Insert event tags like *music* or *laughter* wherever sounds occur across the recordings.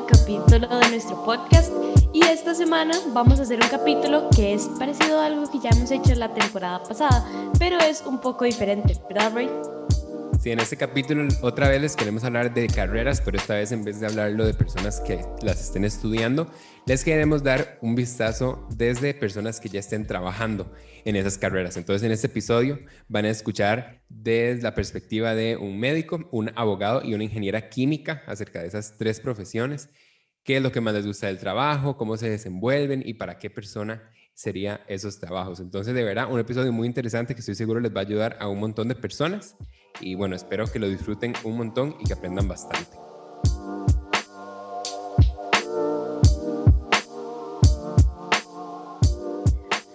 capítulo de nuestro podcast y esta semana vamos a hacer un capítulo que es parecido a algo que ya hemos hecho la temporada pasada, pero es un poco diferente, ¿verdad, Ray? Sí, en este capítulo otra vez les queremos hablar de carreras, pero esta vez en vez de hablarlo de personas que las estén estudiando, les queremos dar un vistazo desde personas que ya estén trabajando en esas carreras. Entonces, en este episodio van a escuchar desde la perspectiva de un médico, un abogado y una ingeniera química acerca de esas tres profesiones, qué es lo que más les gusta del trabajo, cómo se desenvuelven y para qué persona serían esos trabajos. Entonces, de verdad, un episodio muy interesante que estoy seguro les va a ayudar a un montón de personas y bueno, espero que lo disfruten un montón y que aprendan bastante.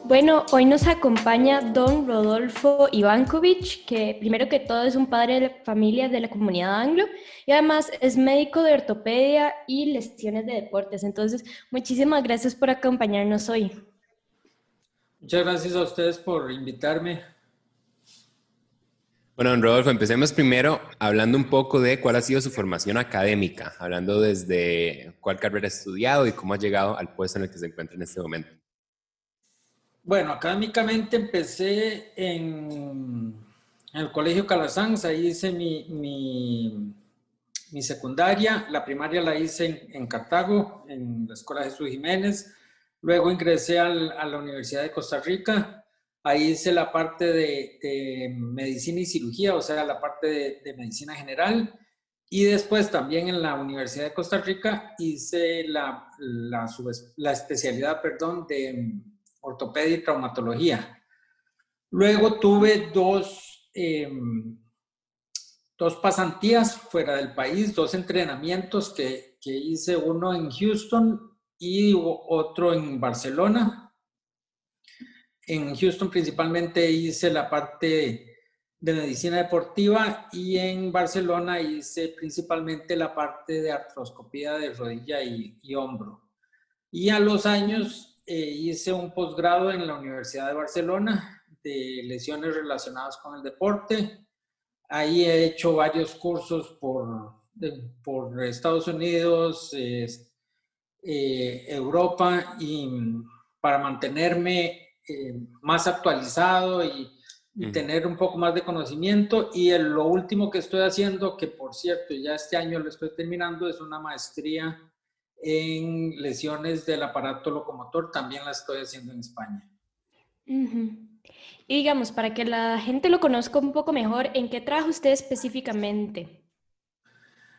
Bueno, hoy nos acompaña don Rodolfo Ivankovic, que primero que todo es un padre de familia de la comunidad anglo y además es médico de ortopedia y lesiones de deportes. Entonces, muchísimas gracias por acompañarnos hoy. Muchas gracias a ustedes por invitarme. Bueno, don Rodolfo, empecemos primero hablando un poco de cuál ha sido su formación académica, hablando desde cuál carrera ha estudiado y cómo ha llegado al puesto en el que se encuentra en este momento. Bueno, académicamente empecé en, el Colegio Calasanz, ahí hice mi, mi, secundaria, la primaria la hice en, Cartago, en la Escuela Jesús Jiménez, luego ingresé a la Universidad de Costa Rica, Ahí hice la parte de, medicina y cirugía, o sea, la parte de, medicina general. Y después también en la Universidad de Costa Rica hice la, la, especialidad, perdón, de ortopedia y traumatología. Luego tuve dos, em, dos pasantías fuera del país, dos entrenamientos que, que hice, uno en Houston y otro en Barcelona en Houston principalmente hice la parte de medicina deportiva y en Barcelona hice principalmente la parte de artroscopía de rodilla y, hombro. Y a los años eh, hice un posgrado en la Universidad de Barcelona de lesiones relacionadas con el deporte. Ahí he hecho varios cursos por, por Estados Unidos, eh, Europa y para mantenerme eh, más actualizado y, tener un poco más de conocimiento. Y lo último que estoy haciendo, que por cierto ya este año lo estoy terminando, es una maestría en lesiones del aparato locomotor. También la estoy haciendo en España. Y digamos, para que la gente lo conozca un poco mejor, ¿en qué trabaja usted específicamente?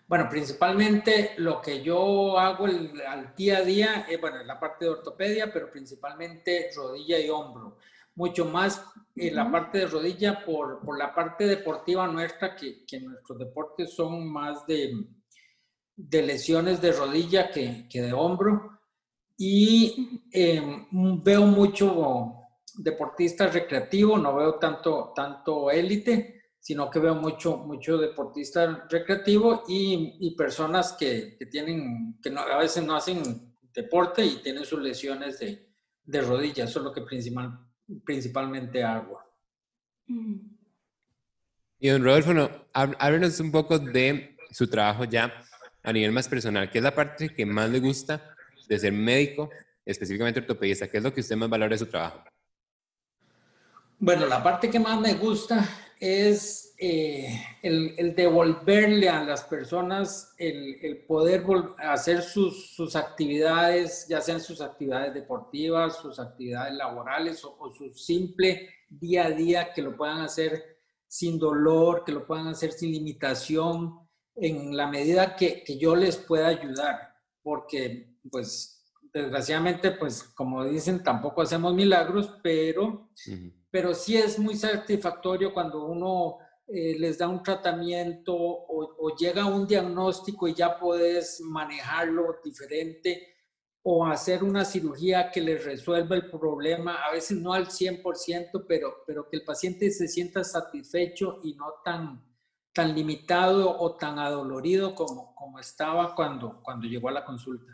Bueno, principalmente lo que yo hago al día a día, es, bueno, la parte de ortopedia, pero principalmente rodilla y hombro. Mucho más en la parte de rodilla por, por, la parte deportiva nuestra, que, que nuestros deportes son más de, de lesiones de rodilla que, que de hombro. Y em, veo mucho deportista recreativo, no veo tanto, tanto élite sino que veo mucho, mucho deportista recreativo y, personas que, que, tienen, que no, a veces no hacen deporte y tienen sus lesiones de, de rodillas. Eso es lo que principal, principalmente hago. Y don Rodolfo, no, háblenos un poco de su trabajo ya a nivel más personal. ¿Qué es la parte que más le gusta de ser médico, específicamente ortopedista? ¿Qué es lo que usted más valora de su trabajo? Bueno, la parte que más me gusta es eh, el, devolverle a las personas el, poder hacer sus, sus, actividades, ya sean sus actividades deportivas, sus actividades laborales o, su simple día a día, que lo puedan hacer sin dolor, que lo puedan hacer sin limitación, en la medida que, que yo les pueda ayudar, porque pues desgraciadamente, pues como dicen, tampoco hacemos milagros, pero pero sí es muy satisfactorio cuando uno eh, les da un tratamiento o, llega a un diagnóstico y ya puedes manejarlo diferente o hacer una cirugía que les resuelva el problema, a veces no al 100%, pero, pero que el paciente se sienta satisfecho y no tan, tan limitado o tan adolorido como, como estaba cuando, cuando llegó a la consulta.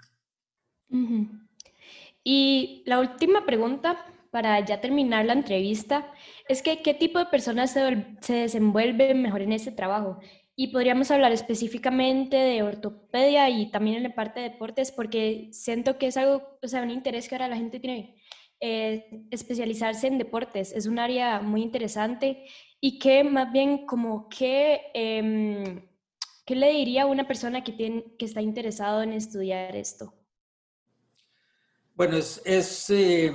Y la última pregunta para ya terminar la entrevista, es que qué tipo de personas se, se desenvuelven mejor en este trabajo. y podríamos hablar específicamente de ortopedia y también en la parte de deportes porque siento que es algo, o sea, un interés que ahora la gente tiene. Eh, especializarse en deportes es un área muy interesante y que más bien como que, em, ¿qué le diría a una persona que, tiene, que está interesado en estudiar esto? Bueno, es, eh,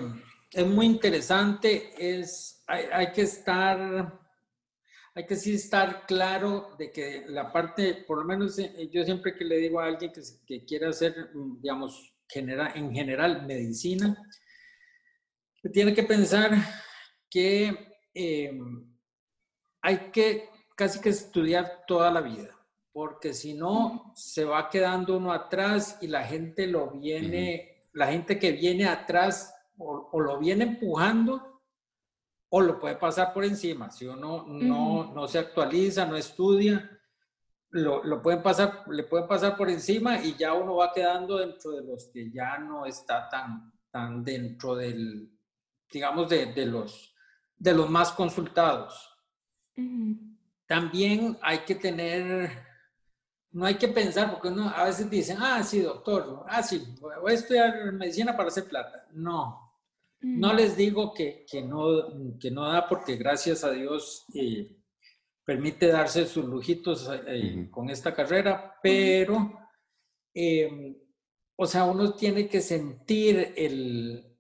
es muy interesante, es, hay, hay que estar hay que sí estar claro de que la parte, por lo menos eh, yo siempre que le digo a alguien que, que quiere hacer, mm, digamos, en general medicina, tiene que pensar que em, hay que casi que estudiar toda la vida, porque si no, se va quedando uno atrás y la gente lo viene, la gente que viene atrás o lo viene empujando o lo puede pasar por encima. Si uno no, no se actualiza, no estudia, lo, lo, pueden pasar, le pueden pasar por encima y ya uno va quedando dentro de los que ya no está tan, tan dentro del, digamos, de, de los, de los más consultados. También hay que tener, no hay que pensar, porque uno a veces dicen, ah, sí, doctor, ah, sí, voy a estudiar medicina para hacer plata. No, no les digo que, no, que no da porque gracias a Dios eh, permite darse sus lujitos eh, con esta carrera, pero, em, o sea, uno tiene que sentir el,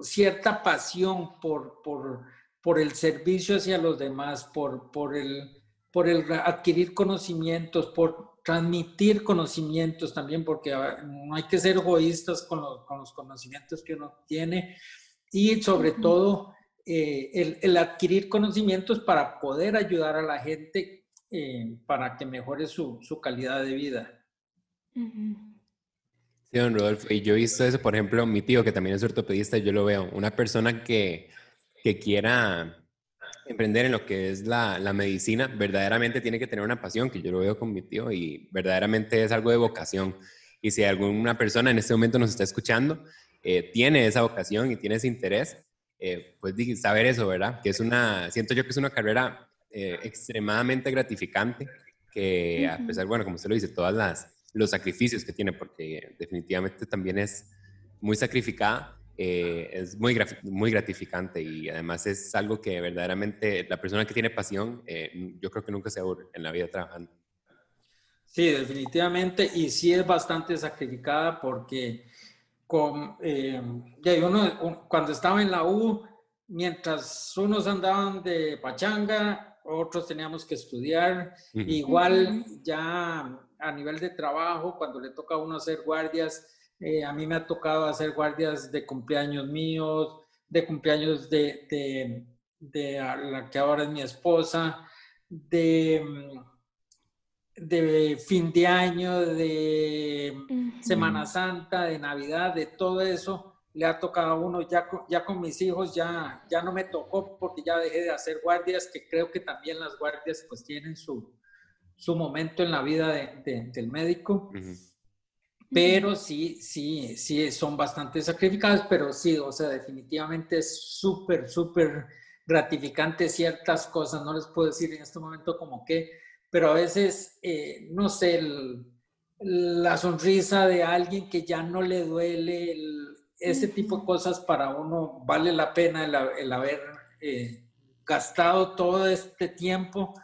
cierta pasión por, por, el servicio hacia los demás, por, por, el, por el adquirir conocimientos, por transmitir conocimientos también, porque ah, no hay que ser egoístas con los, con los conocimientos que uno tiene y sobre todo eh, el, adquirir conocimientos para poder ayudar a la gente eh, para que mejore su, calidad de vida. Sí, don Rodolfo, y yo he visto eso, por ejemplo, mi tío que también es ortopedista, yo lo veo, una persona que, que quiera emprender en lo que es la, la, medicina, verdaderamente tiene que tener una pasión, que yo lo veo con mi tío, y verdaderamente es algo de vocación. Y si alguna persona en este momento nos está escuchando eh, tiene esa vocación y tiene ese interés, eh, pues saber eso, ¿verdad? Que es una, siento yo que es una carrera eh, extremadamente gratificante, que a pesar, bueno, como usted lo dice, todas las los sacrificios que tiene, porque definitivamente también es muy sacrificada, es muy, muy gratificante y además es algo que verdaderamente la persona que tiene pasión, yo creo que nunca se aburre en la vida trabajando. Sí, definitivamente, y sí es bastante sacrificada porque con, eh, uno, cuando estaba en la U, mientras unos andaban de pachanga, otros teníamos que estudiar. Igual ya a nivel de trabajo, cuando le toca a uno hacer guardias, eh, a mí me ha tocado hacer guardias de cumpleaños míos, de cumpleaños de, de, de la que ahora es mi esposa, de de fin de año, de Semana Santa, de Navidad, de todo eso, le ha tocado a uno, ya con, ya con mis hijos ya, ya no me tocó porque ya dejé de hacer guardias, que creo que también las guardias pues tienen su, su momento en la vida del médico. Pero sí, sí, sí, son bastante sacrificadas, pero sí, o sea, definitivamente es súper, súper gratificante ciertas cosas. No les puedo decir en este momento como que, pero a veces, eh, no sé, la sonrisa de alguien que ya no le duele, ese tipo de cosas para uno vale la pena el, haber eh, gastado todo este tiempo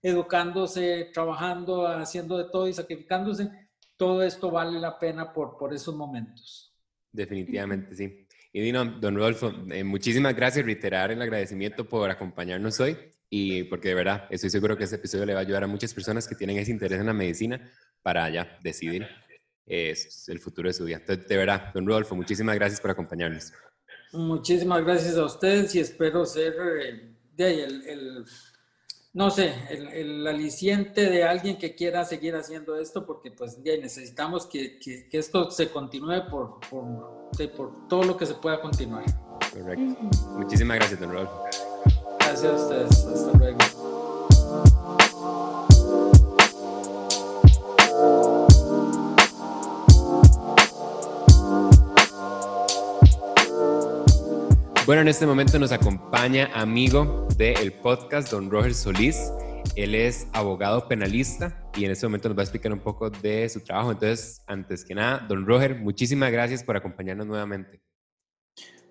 educándose, trabajando, haciendo de todo y sacrificándose. Todo esto vale la pena por, por esos momentos. Definitivamente, sí. Y Dino, don Rodolfo, eh, muchísimas gracias, reiterar el agradecimiento por acompañarnos hoy y porque de verdad estoy seguro que este episodio le va a ayudar a muchas personas que tienen ese interés en la medicina para ya decidir el futuro de su vida. Entonces, de verdad, don Rodolfo, muchísimas gracias por acompañarnos. Muchísimas gracias a ustedes y espero ser eh, de ahí el, no sé, el, aliciente de alguien que quiera seguir haciendo esto, porque pues ya necesitamos que, que, esto se continúe por, por, por, todo lo que se pueda continuar. Correcto. Muchísimas gracias, don Rodolfo. Gracias a ustedes. Hasta luego. Bueno, en este momento nos acompaña amigo del podcast, don Roger Solís. Él es abogado penalista y en este momento nos va a explicar un poco de su trabajo. Entonces, antes que nada, don Roger, muchísimas gracias por acompañarnos nuevamente.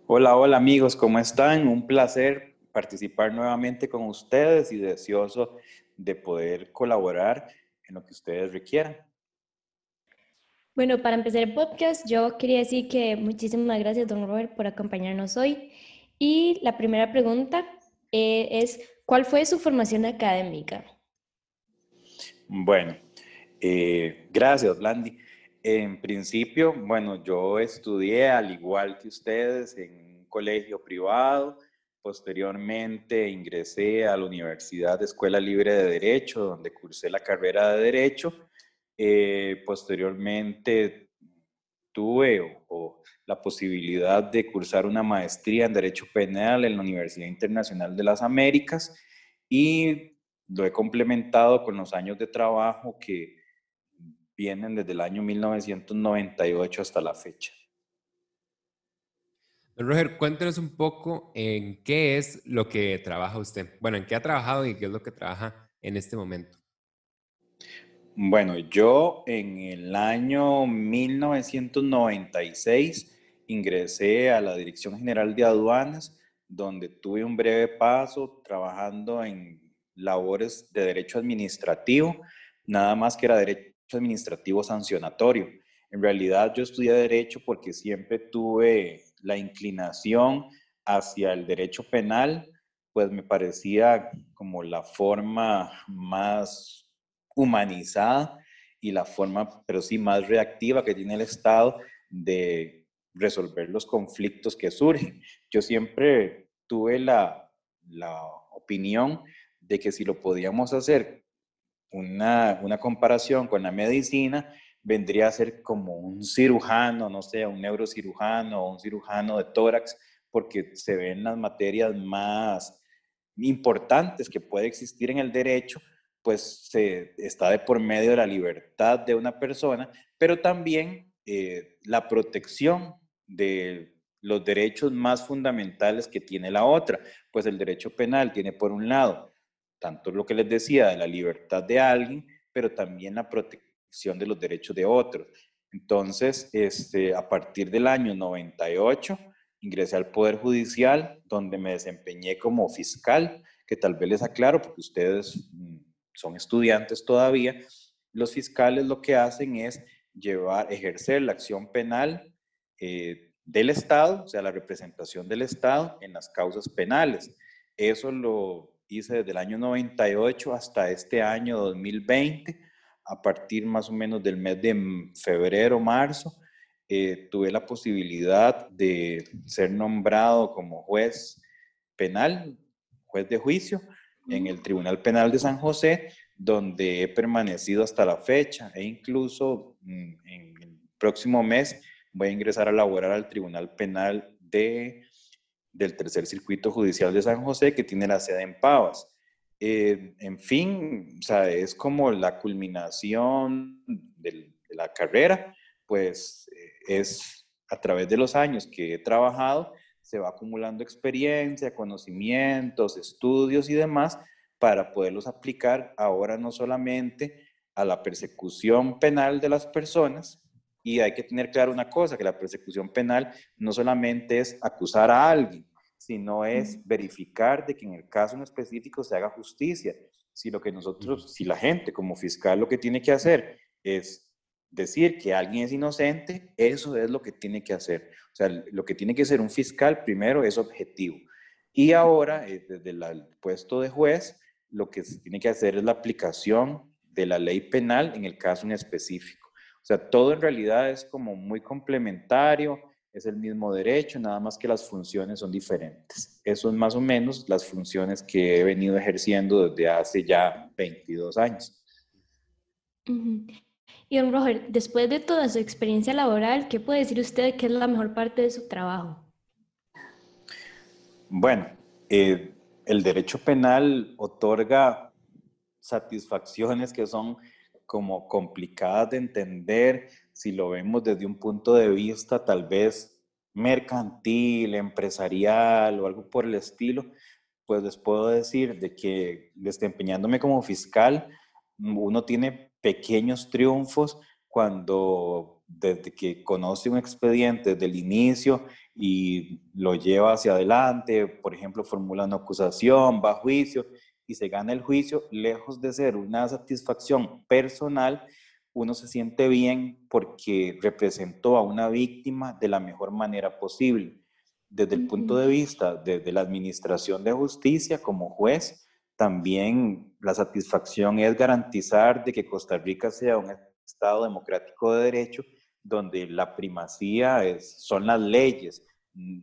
Hola, hola amigos, ¿cómo están? Un placer participar nuevamente con ustedes y deseoso de poder colaborar en lo que ustedes requieran. Bueno, para empezar el podcast, yo quería decir que muchísimas gracias, don Robert, por acompañarnos hoy. Y la primera pregunta eh, es, ¿cuál fue su formación académica? Bueno, eh, gracias, Landy. En principio, bueno, yo estudié al igual que ustedes en un colegio privado. Posteriormente ingresé a la Universidad Escuela Libre de Derecho, donde cursé la carrera de Derecho eh, posteriormente tuve la posibilidad de cursar una maestría en Derecho Penal en la Universidad Internacional de las Américas y lo he complementado con los años de trabajo que vienen desde el año 1998 hasta la fecha. Roger, cuéntenos un poco en qué es lo que trabaja usted. Bueno, en qué ha trabajado y qué es lo que trabaja en este momento. Bueno, yo en el año 1996 ingresé a la Dirección General de Aduanas, donde tuve un breve paso trabajando en labores de derecho administrativo, nada más que era derecho administrativo sancionatorio. En realidad yo estudié derecho porque siempre tuve la inclinación hacia el derecho penal, pues me parecía como la forma más humanizada y la forma, pero sí más reactiva que tiene el Estado de resolver los conflictos que surgen. Yo siempre tuve la, la opinión de que si lo podíamos hacer una, una comparación con la medicina, vendría a ser como un cirujano, no sé, un neurocirujano o un cirujano de tórax, porque se ven las materias más importantes que puede existir en el derecho pues se está de por medio de la libertad de una persona, pero también eh, la protección de los derechos más fundamentales que tiene la otra. Pues el derecho penal tiene por un lado tanto lo que les decía de la libertad de alguien, pero también la protección de los derechos de otros. Entonces, este, a partir del año 98, ingresé al Poder Judicial, donde me desempeñé como fiscal, que tal vez les aclaro, porque ustedes mm, son estudiantes todavía, los fiscales lo que hacen es llevar, ejercer la acción penal eh, del Estado, o sea, la representación del Estado en las causas penales. Eso lo hice desde el año 98 hasta este año 2020, a partir más o menos del mes de febrero, marzo, eh, tuve la posibilidad de ser nombrado como juez penal, juez de juicio, en el Tribunal Penal de San José, donde he permanecido hasta la fecha e incluso mm, en el próximo mes voy a ingresar a laborar al Tribunal Penal de, del Tercer Circuito Judicial de San José, que tiene la sede en Pavas. Eh, en fin, o sea, es como la culminación de la carrera, pues eh, es a través de los años que he trabajado, se va acumulando experiencia, conocimientos, estudios y demás para poderlos aplicar ahora no solamente a la persecución penal de las personas, y hay que tener claro una cosa, que la persecución penal no solamente es acusar a alguien, sino es verificar de que en el caso en específico se haga justicia. Si lo que nosotros, si la gente como fiscal lo que tiene que hacer es decir que alguien es inocente, eso es lo que tiene que hacer. O sea, lo que tiene que ser un fiscal primero es objetivo. Y ahora, eh, desde el puesto de juez, lo que se tiene que hacer es la aplicación de la ley penal en el caso en específico. O sea, todo en realidad es como muy complementario, es el mismo derecho, nada más que las funciones son diferentes. Eso es más o menos las funciones que he venido ejerciendo desde hace ya 22 años. Y don Roger, después de toda su experiencia laboral, ¿qué puede decir usted que es la mejor parte de su trabajo? Bueno, eh, el derecho penal otorga satisfacciones que son como complicadas de entender si lo vemos desde un punto de vista tal vez mercantil, empresarial o algo por el estilo, pues les puedo decir de que desempeñándome como fiscal, uno tiene pequeños triunfos cuando desde que conoce un expediente desde el inicio y lo lleva hacia adelante, por ejemplo, formula una acusación, va a juicio y se gana el juicio, lejos de ser una satisfacción personal, uno se siente bien porque representó a una víctima de la mejor manera posible. Desde el punto de vista de, la administración de justicia como juez, también la satisfacción es garantizar de que Costa Rica sea un Estado democrático de derecho donde la primacía es, son las leyes mm,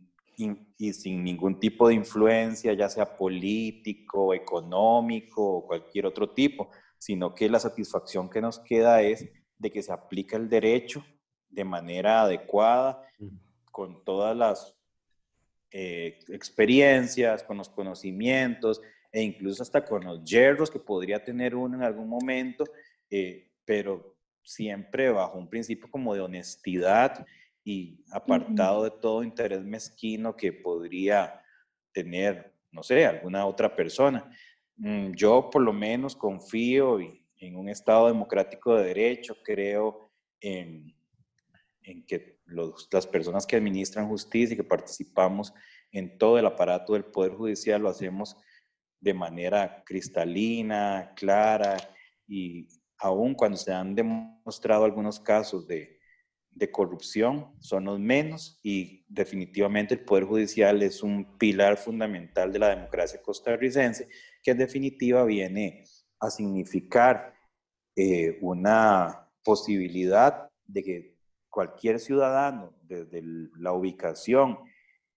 y, sin ningún tipo de influencia, ya sea político, económico o cualquier otro tipo, sino que la satisfacción que nos queda es de que se aplica el derecho de manera adecuada, con todas las eh, experiencias, con los conocimientos e incluso hasta con los yerros que podría tener uno en algún momento, eh, pero siempre bajo un principio como de honestidad y apartado de todo interés mezquino que podría tener, no sé, alguna otra persona. Mm, yo por lo menos confío en un Estado democrático de derecho, creo en, en que las personas que administran justicia y que participamos en todo el aparato del Poder Judicial lo hacemos de manera cristalina, clara y aún cuando se han demostrado algunos casos de, de corrupción, son los menos y definitivamente el Poder Judicial es un pilar fundamental de la democracia costarricense que en definitiva viene a significar eh, una posibilidad de que cualquier ciudadano, desde la ubicación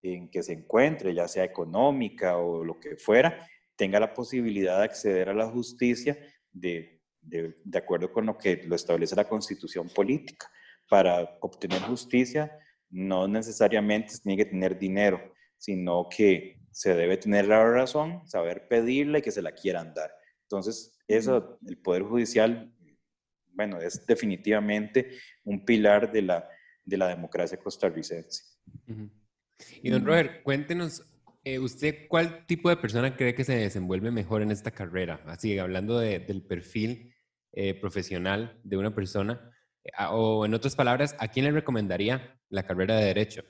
en que se encuentre, ya sea económica o lo que fuera, tenga la posibilidad de acceder a la justicia de, de, de acuerdo con lo que lo establece la constitución política. Para obtener justicia no necesariamente tiene que tener dinero, sino que se debe tener la razón, saber pedirla y que se la quieran dar. Entonces, eso, el Poder Judicial, bueno, es definitivamente un pilar de la, de la democracia costarricense. Y don Robert, cuéntenos, eh, ¿usted cuál tipo de persona cree que se desenvuelve mejor en esta carrera? Así, hablando del perfil eh, profesional de una persona, eh, o en otras palabras, ¿a quién le recomendaría la carrera de Derecho?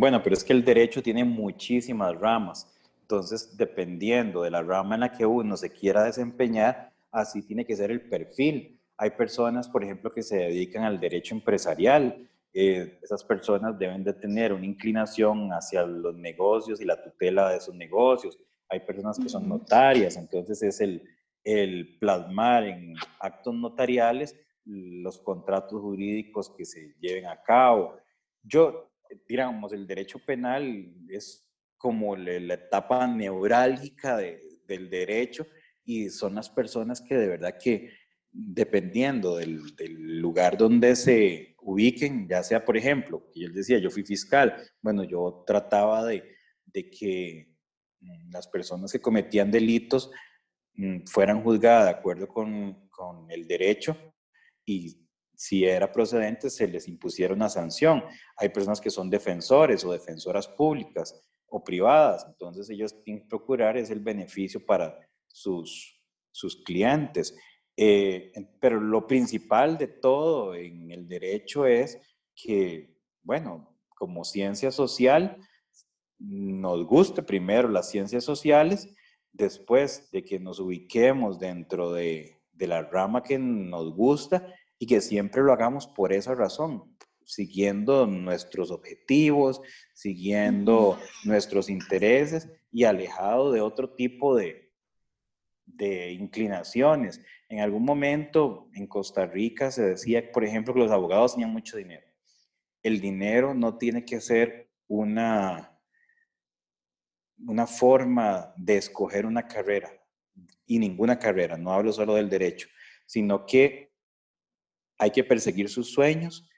Bueno, pero es que el derecho tiene muchísimas ramas. Entonces, dependiendo de la rama en la que uno se quiera desempeñar, así tiene que ser el perfil. Hay personas, por ejemplo, que se dedican al derecho empresarial. Eh, esas personas deben de tener una inclinación hacia los negocios y la tutela de esos negocios. Hay personas que son notarias, entonces es el, el plasmar en actos notariales los contratos jurídicos que se lleven a cabo. Yo digamos, el derecho penal es como la etapa neurálgica del derecho y son las personas que de verdad que dependiendo del, lugar donde se ubiquen, ya sea, por ejemplo, y él decía, yo fui fiscal, bueno, yo trataba de, que mm, las personas que cometían delitos mm, fueran juzgadas de acuerdo con, con el derecho y si era procedente, se les impusiera una sanción. Hay personas que son defensores o defensoras públicas o privadas, entonces ellos tienen que procurar es el beneficio para sus, sus clientes. Eh, pero lo principal de todo en el derecho es que, bueno, como ciencia social, nos guste primero las ciencias sociales, después de que nos ubiquemos dentro de, de la rama que nos gusta, y que siempre lo hagamos por esa razón, siguiendo nuestros objetivos, siguiendo nuestros intereses y alejado de otro tipo de, de inclinaciones. En algún momento en Costa Rica se decía, por ejemplo, que los abogados tenían mucho dinero. El dinero no tiene que ser una, una forma de escoger una carrera, y ninguna carrera, no hablo solo del derecho, sino que hay que perseguir sus sueños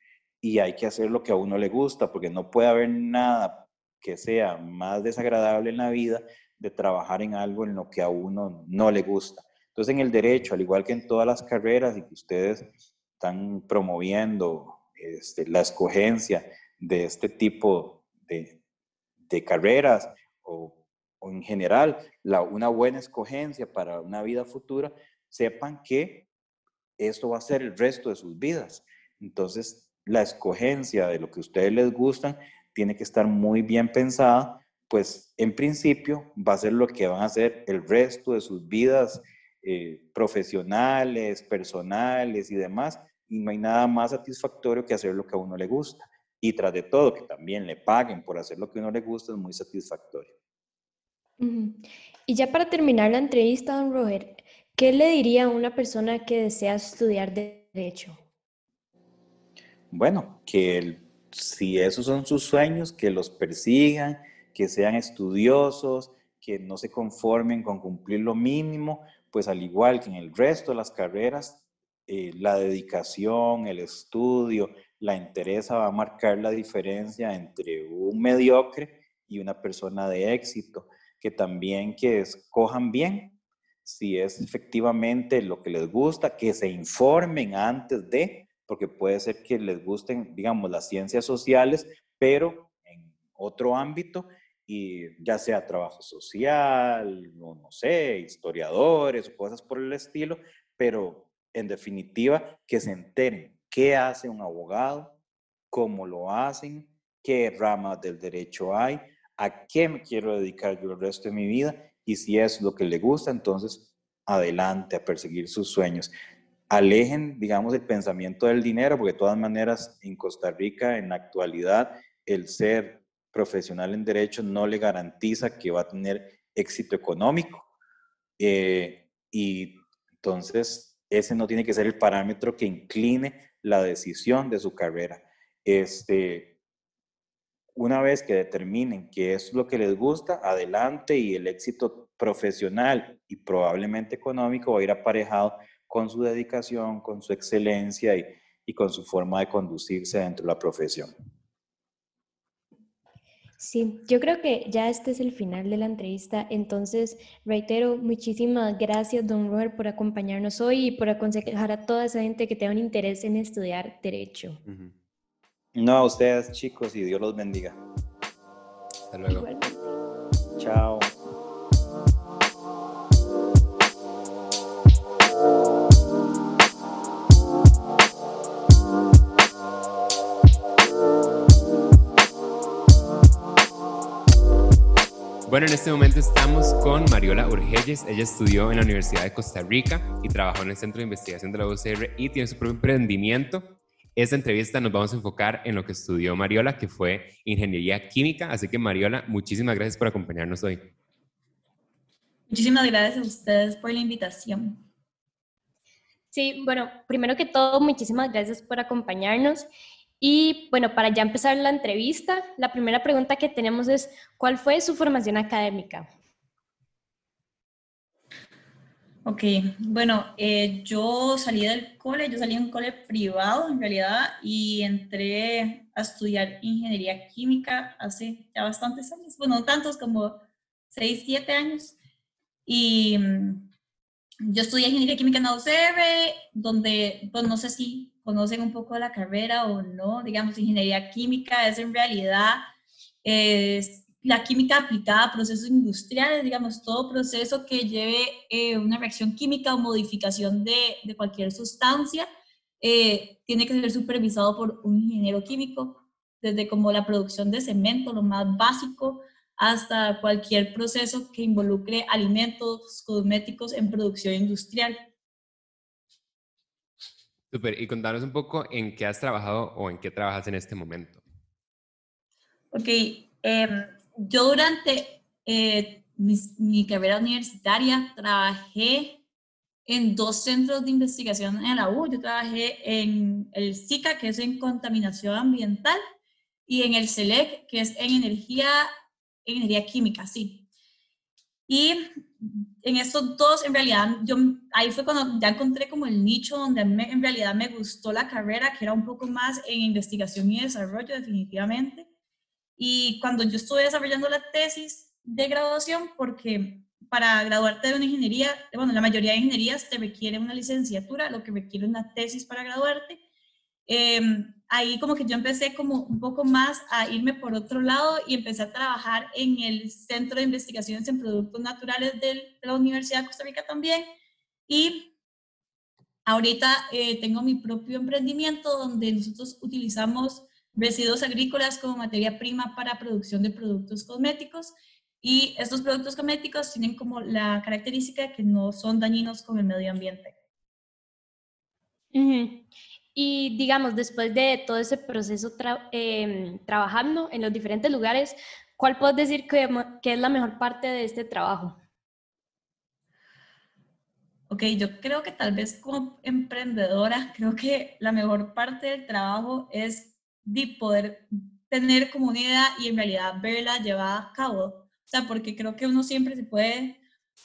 y hay que hacer lo que a uno le gusta, porque no puede haber nada que sea más desagradable en la vida de trabajar en algo en lo que a uno no le gusta. Entonces, en el derecho, al igual que en todas las carreras y que ustedes están promoviendo este, la escogencia de este tipo de, carreras o, en general la, una buena escogencia para una vida futura, sepan que esto va a ser el resto de sus vidas. Entonces, la escogencia de lo que a ustedes les gustan tiene que estar muy bien pensada, pues en principio va a ser lo que van a hacer el resto de sus vidas eh, profesionales, personales y demás, y no hay nada más satisfactorio que hacer lo que a uno le gusta. Y tras de todo, que también le paguen por hacer lo que a uno le gusta es muy satisfactorio. Y ya para terminar la entrevista, don Roger, ¿qué le diría a una persona que desea estudiar Derecho? Bueno, que si esos son sus sueños, que los persigan, que sean estudiosos, que no se conformen con cumplir lo mínimo, pues al igual que en el resto de las carreras, eh, la dedicación, el estudio, la interés va a marcar la diferencia entre un mediocre y una persona de éxito, que también que escojan bien si es efectivamente lo que les gusta, que se informen antes de, porque puede ser que les gusten, digamos, las ciencias sociales, pero en otro ámbito y ya sea trabajo social, no, no sé, historiadores o cosas por el estilo, pero en definitiva que se enteren qué hace un abogado, cómo lo hacen, qué ramas del derecho hay, a qué me quiero dedicar yo el resto de mi vida y si es lo que le gusta, entonces adelante a perseguir sus sueños. Alejen, digamos, el pensamiento del dinero, porque de todas maneras en Costa Rica, en la actualidad, el ser profesional en derecho no le garantiza que va a tener éxito económico. Eh, y entonces, ese no tiene que ser el parámetro que incline la decisión de su carrera. Este, una vez que determinen qué es lo que les gusta, adelante y el éxito profesional y probablemente económico va a ir aparejado con su dedicación, con su excelencia y, y con su forma de conducirse dentro de la profesión. Sí, yo creo que ya este es el final de la entrevista. Entonces, reitero, muchísimas gracias, don Robert, por acompañarnos hoy y por aconsejar a toda esa gente que tenga un interés en estudiar Derecho. No, a ustedes, chicos, y Dios los bendiga. Hasta luego. Chao. Bueno, en este momento estamos con Mariola Urgelles. Ella estudió en la Universidad de Costa Rica y trabajó en el Centro de Investigación de la UCR y tiene su propio emprendimiento. Esta entrevista nos vamos a enfocar en lo que estudió Mariola, que fue Ingeniería Química. Así que Mariola, muchísimas gracias por acompañarnos hoy. Muchísimas gracias a ustedes por la invitación. Sí, bueno, primero que todo, muchísimas gracias por acompañarnos. Y bueno, para ya empezar la entrevista, la primera pregunta que tenemos es, ¿cuál fue su formación académica? Ok, bueno, eh, yo salí del cole, yo salí de un cole privado en realidad y entré a estudiar ingeniería química hace ya bastantes años, bueno, tantos como 6, 7 años. Y mm, yo estudié ingeniería química en la UCR, donde, pues no sé si conocen un poco la carrera o no, digamos, ingeniería química es en realidad es la química aplicada a procesos industriales, digamos, todo proceso que lleve eh, una reacción química o modificación de, de cualquier sustancia, eh, tiene que ser supervisado por un ingeniero químico, desde como la producción de cemento, lo más básico, hasta cualquier proceso que involucre alimentos, cosméticos en producción industrial. Super, y contanos un poco en qué has trabajado o en qué trabajas en este momento. Ok, em, yo durante eh, mi, carrera universitaria trabajé en dos centros de investigación en la U. Yo trabajé en el SICA, que es en contaminación ambiental, y en el CELEC, que es en energía, en energía química, sí. Y en estos dos, en realidad, yo ahí fue cuando ya encontré como el nicho donde en realidad me gustó la carrera, que era un poco más en investigación y desarrollo, definitivamente. Y cuando yo estuve desarrollando la tesis de graduación, porque para graduarte de una ingeniería, bueno, la mayoría de ingenierías te requiere una licenciatura, lo que requiere una tesis para graduarte. Em, ahí como que yo empecé como un poco más a irme por otro lado y empecé a trabajar en el Centro de Investigaciones en Productos Naturales de la Universidad de Costa Rica también. Y ahorita eh, tengo mi propio emprendimiento donde nosotros utilizamos residuos agrícolas como materia prima para producción de productos cosméticos. Y estos productos cosméticos tienen como la característica que no son dañinos con el medio ambiente. Y digamos, después de todo ese proceso em, trabajando en los diferentes lugares, ¿cuál puedes decir que, que, es la mejor parte de este trabajo? Ok, yo creo que tal vez como emprendedora, *laughs* creo que la mejor parte del trabajo es de poder tener como una idea y en realidad verla llevada a cabo. O sea, porque creo que uno siempre se puede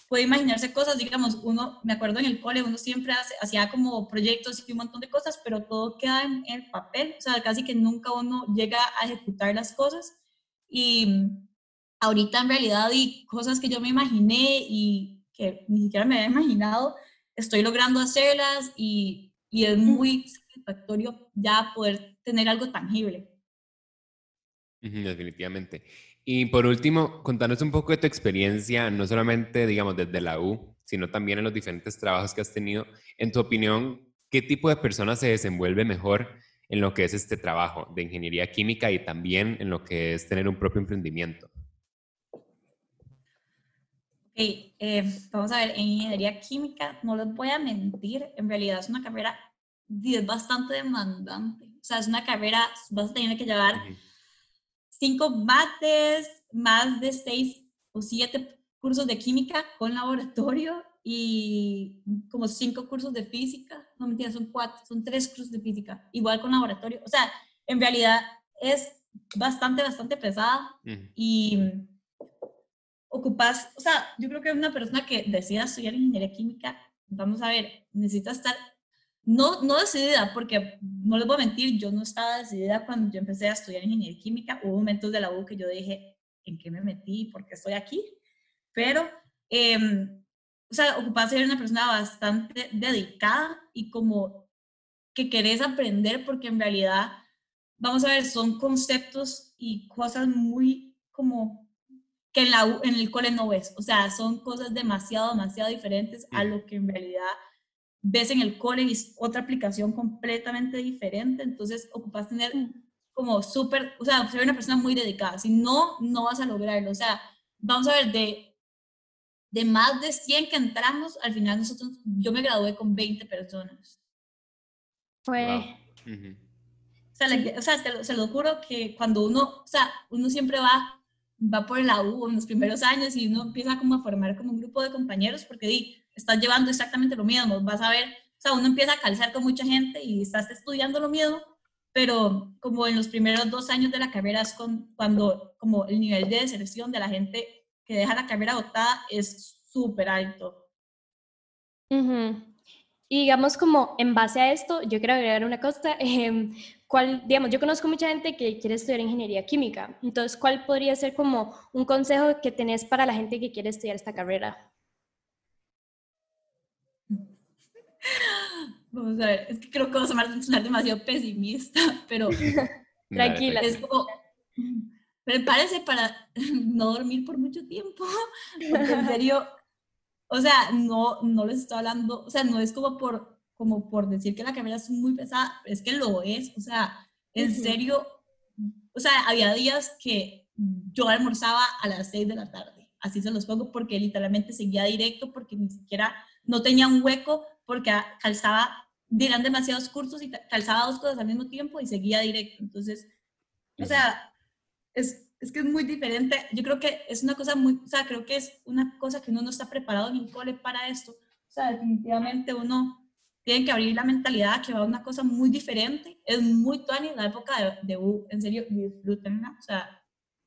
puede imaginarse cosas, digamos, uno, me acuerdo en el cole, uno siempre hacía como proyectos y un montón de cosas, pero todo queda en el papel, o sea, casi que nunca uno llega a ejecutar las cosas. Y ahorita en realidad y cosas que yo me imaginé y que ni siquiera me había imaginado, estoy logrando hacerlas y, y es muy satisfactorio ya poder tener algo tangible. Definitivamente. Y por último, contanos un poco de tu experiencia, no solamente, digamos, desde la U, sino también en los diferentes trabajos que has tenido. En tu opinión, ¿qué tipo de persona se desenvuelve mejor en lo que es este trabajo de ingeniería química y también en lo que es tener un propio emprendimiento? Ok, eh, vamos a ver, en ingeniería química, no les voy a mentir, en realidad es una carrera bastante demandante. O sea, es una carrera, vas a tener que llevar cinco mates, más de seis o siete cursos de química con laboratorio y como cinco cursos de física. No mentira, son cuatro, son tres cursos de física, igual con laboratorio. O sea, en realidad es bastante, bastante pesada y ocupas, o sea, yo creo que una persona que decida estudiar ingeniería química, vamos a ver, necesita estar no, no decidida, porque no les voy a mentir, yo no estaba decidida cuando yo empecé a estudiar ingeniería química. Hubo momentos de la U que yo dije, ¿en qué me metí? ¿Por qué estoy aquí? Pero, eh, o sea, ocupas ser una persona bastante dedicada y como que querés aprender, porque en realidad, vamos a ver, son conceptos y cosas muy como que en, la en el cole no ves. O sea, son cosas demasiado, demasiado diferentes a lo que en realidad ves en el cole y es otra aplicación completamente diferente, entonces ocupas tener como súper, o sea, ser una persona muy dedicada, si no, no vas a lograrlo, o sea, vamos a ver, de, de más de 100 que entramos, al final nosotros, yo me gradué con 20 personas. Fue... O sea, o sea se lo juro que cuando uno, o sea, uno siempre va, va por la U en los primeros años y uno empieza como a formar como un grupo de compañeros, porque di, estás llevando exactamente lo mismo, vas a ver, o sea, uno empieza a calzar con mucha gente y estás estudiando lo mismo, pero como en los primeros dos años de la carrera es con, cuando como el nivel de deserción de la gente que deja la carrera agotada es súper alto. Y digamos como en base a esto, yo quiero agregar una cosa, *laughs* eh, ¿cuál, digamos, yo conozco mucha gente que quiere estudiar ingeniería química, entonces, ¿cuál podría ser como un consejo que tenés para la gente que quiere estudiar esta carrera? *laughs* Vamos a ver, es que creo que vamos a sonar demasiado pesimista, *laughs* pero *laughs* tranquila. Es como, prepárese para no dormir por mucho tiempo, porque en serio, o sea, no, no les estoy hablando, o sea, no es como por, como por decir que la carrera es muy pesada, es que lo es, o sea, en serio, o sea, había días que yo almorzaba a las 6 de la tarde, así se los pongo, porque literalmente seguía directo, porque ni siquiera, no tenía un hueco porque calzaba, dirán demasiados cursos y calzaba dos cosas al mismo tiempo y seguía directo. Entonces, o sea, es, es que es muy diferente. Yo creo que es una cosa muy, o sea, creo que es una cosa que uno no está preparado ni en cole para esto. O sea, definitivamente uno tiene que abrir la mentalidad que va a una cosa muy diferente. Es muy tuanis la época de, de U, en serio, disfrútenla. O sea,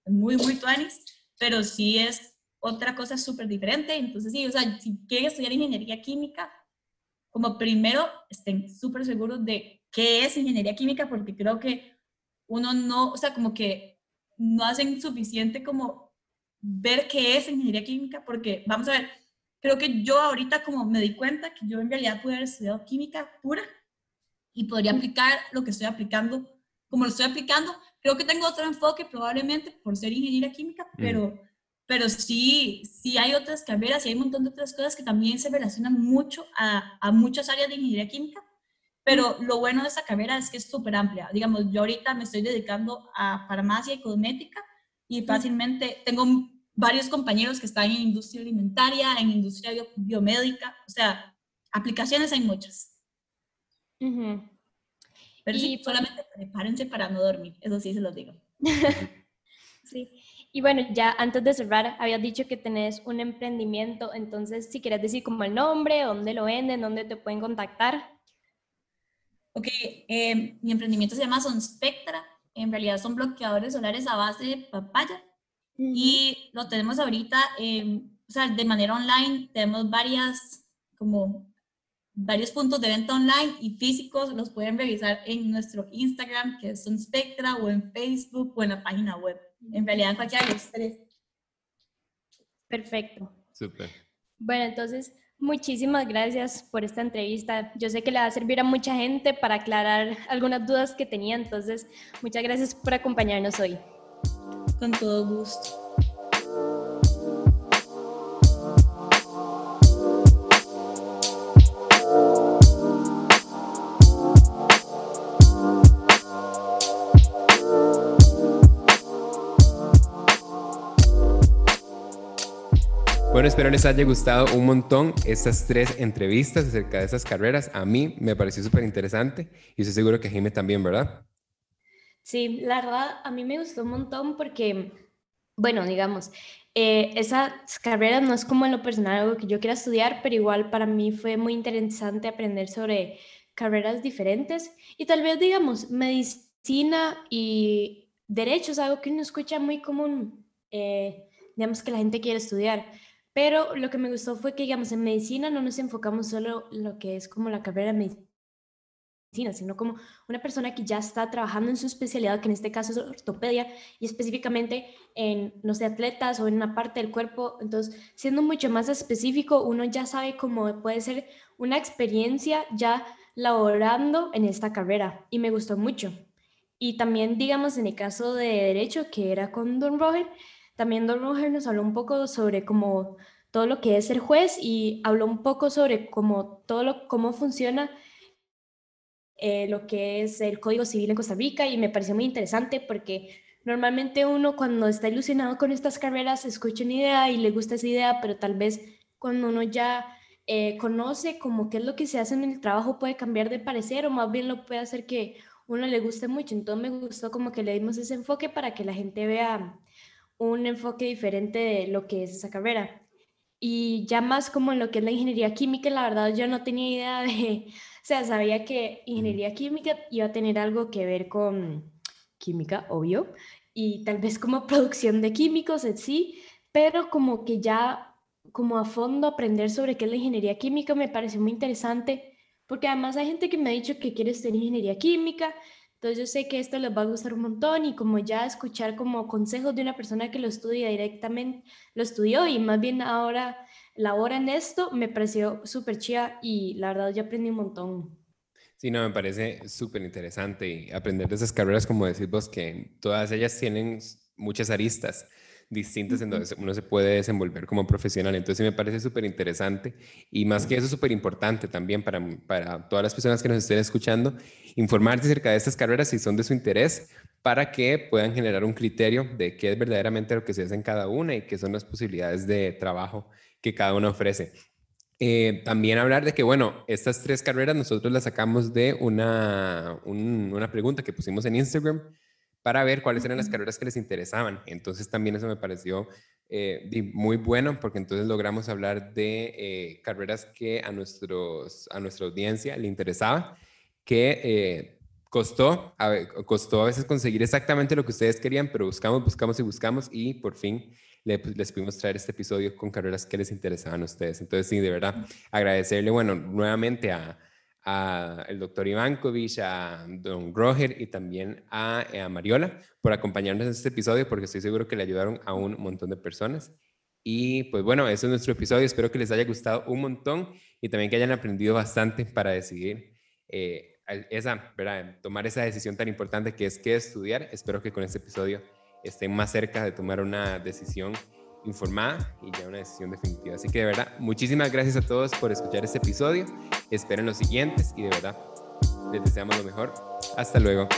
es muy, muy tuanis, pero sí es otra cosa súper diferente. Entonces, sí, o sea, si quieren estudiar ingeniería química, como primero estén súper seguros de qué es ingeniería química, porque creo que uno no, o sea, como que no hacen suficiente como ver qué es ingeniería química, porque vamos a ver, creo que yo ahorita como me di cuenta que yo en realidad pude haber estudiado química pura y podría aplicar lo que estoy aplicando como lo estoy aplicando. Creo que tengo otro enfoque probablemente por ser ingeniera química, pero, pero sí, sí hay otras carreras y hay un montón de otras cosas que también se relacionan mucho a, a muchas áreas de ingeniería química. Pero lo bueno de esta carrera es que es súper amplia. Digamos, yo ahorita me estoy dedicando a farmacia y cosmética y fácilmente tengo varios compañeros que están en industria alimentaria, en industria biomédica, o sea, aplicaciones hay muchas. Pero sí, solamente prepárense para no dormir, eso sí se los digo. *laughs* sí. Y bueno, ya antes de cerrar, habías dicho que tenés un emprendimiento, entonces si quieres decir como el nombre, dónde lo venden, dónde te pueden contactar. Ok, eh, mi emprendimiento se llama Sonspectra, en realidad son bloqueadores solares a base de papaya. Y lo tenemos ahorita, o sea, de manera online, tenemos varias, como varios puntos de venta online y físicos, los pueden revisar en nuestro Instagram, que es un Spectra, o en Facebook, o en la página web. En realidad, cualquiera de los tres. Perfecto. Súper. Bueno, entonces, muchísimas gracias por esta entrevista. Yo sé que le va a servir a mucha gente para aclarar algunas dudas que tenía, entonces, muchas gracias por acompañarnos hoy. Con todo gusto. Bueno, espero les haya gustado un montón estas tres entrevistas acerca de esas carreras. A mí me pareció súper interesante y estoy seguro que a Jaime también, ¿verdad? Sí, la verdad, a mí me gustó un montón porque, bueno, digamos, eh, esas carreras no es como en lo personal algo que yo quiera estudiar, pero igual para mí fue muy interesante aprender sobre carreras diferentes y tal vez, digamos, medicina y derecho es algo que uno escucha muy común, eh, digamos, que la gente quiere estudiar. Pero lo que me gustó fue que, digamos, en medicina no nos enfocamos solo en lo que es como la carrera de medicina sino como una persona que ya está trabajando en su especialidad, que en este caso es ortopedia, y específicamente en, no sé, atletas o en una parte del cuerpo. Entonces, siendo mucho más específico, uno ya sabe cómo puede ser una experiencia ya laborando en esta carrera, y me gustó mucho. Y también, digamos, en el caso de Derecho, que era con Don Roger, también Don Roger nos habló un poco sobre cómo todo lo que es ser juez y habló un poco sobre cómo todo lo, cómo funciona eh, lo que es el Código Civil en Costa Rica y me pareció muy interesante porque normalmente uno cuando está ilusionado con estas carreras escucha una idea y le gusta esa idea, pero tal vez cuando uno ya eh, conoce como qué es lo que se hace en el trabajo puede cambiar de parecer o más bien lo puede hacer que uno le guste mucho. Entonces me gustó como que le dimos ese enfoque para que la gente vea un enfoque diferente de lo que es esa carrera. Y ya más como en lo que es la ingeniería química, la verdad yo no tenía idea de, *laughs* o sea, sabía que ingeniería química iba a tener algo que ver con química, obvio, y tal vez como *laughs* producción de químicos en sí, pero como que ya como a fondo aprender sobre qué es la ingeniería química me pareció muy interesante, porque además hay gente que me ha dicho que quiere estudiar ingeniería química, entonces yo sé que esto les va a gustar un montón y como ya escuchar como consejos de una persona que lo estudia directamente, lo estudió y más bien ahora labora en esto, me pareció súper chida y la verdad yo aprendí un montón. Sí, no, me parece súper interesante y aprender de esas carreras, como decís vos, que todas ellas tienen muchas aristas distintas en donde uno se puede desenvolver como profesional. Entonces me parece súper interesante y más que eso súper importante también para, para todas las personas que nos estén escuchando, informarse acerca de estas carreras si son de su interés para que puedan generar un criterio de qué es verdaderamente lo que se hace en cada una y qué son las posibilidades de trabajo que cada una ofrece. Eh, también hablar de que, bueno, estas tres carreras nosotros las sacamos de una, una pregunta que pusimos en Instagram para ver cuáles eran las carreras que les interesaban. Entonces también eso me pareció eh, muy bueno porque entonces logramos hablar de eh, carreras que a, nuestros, a nuestra audiencia le interesaba, que eh, costó, a, costó a veces conseguir exactamente lo que ustedes querían, pero buscamos, buscamos y buscamos y por fin pues, les pudimos traer este episodio con carreras que les interesaban a ustedes. Entonces sí, de verdad, agradecerle, bueno, nuevamente a al doctor Ivankovic, a don Groger y también a, eh, a, Mariola por acompañarnos en este episodio porque estoy seguro que le ayudaron a un montón de personas. Y pues bueno, ese es nuestro episodio. Espero que les haya gustado un montón y también que hayan aprendido bastante para decidir eh, esa, ¿verdad? tomar esa decisión tan importante que es qué estudiar. Espero que con este episodio estén más cerca de tomar una decisión informada y ya una decisión definitiva. Así que de verdad, muchísimas gracias a todos por escuchar este episodio. Esperen los siguientes y de verdad, les deseamos lo mejor. Hasta luego.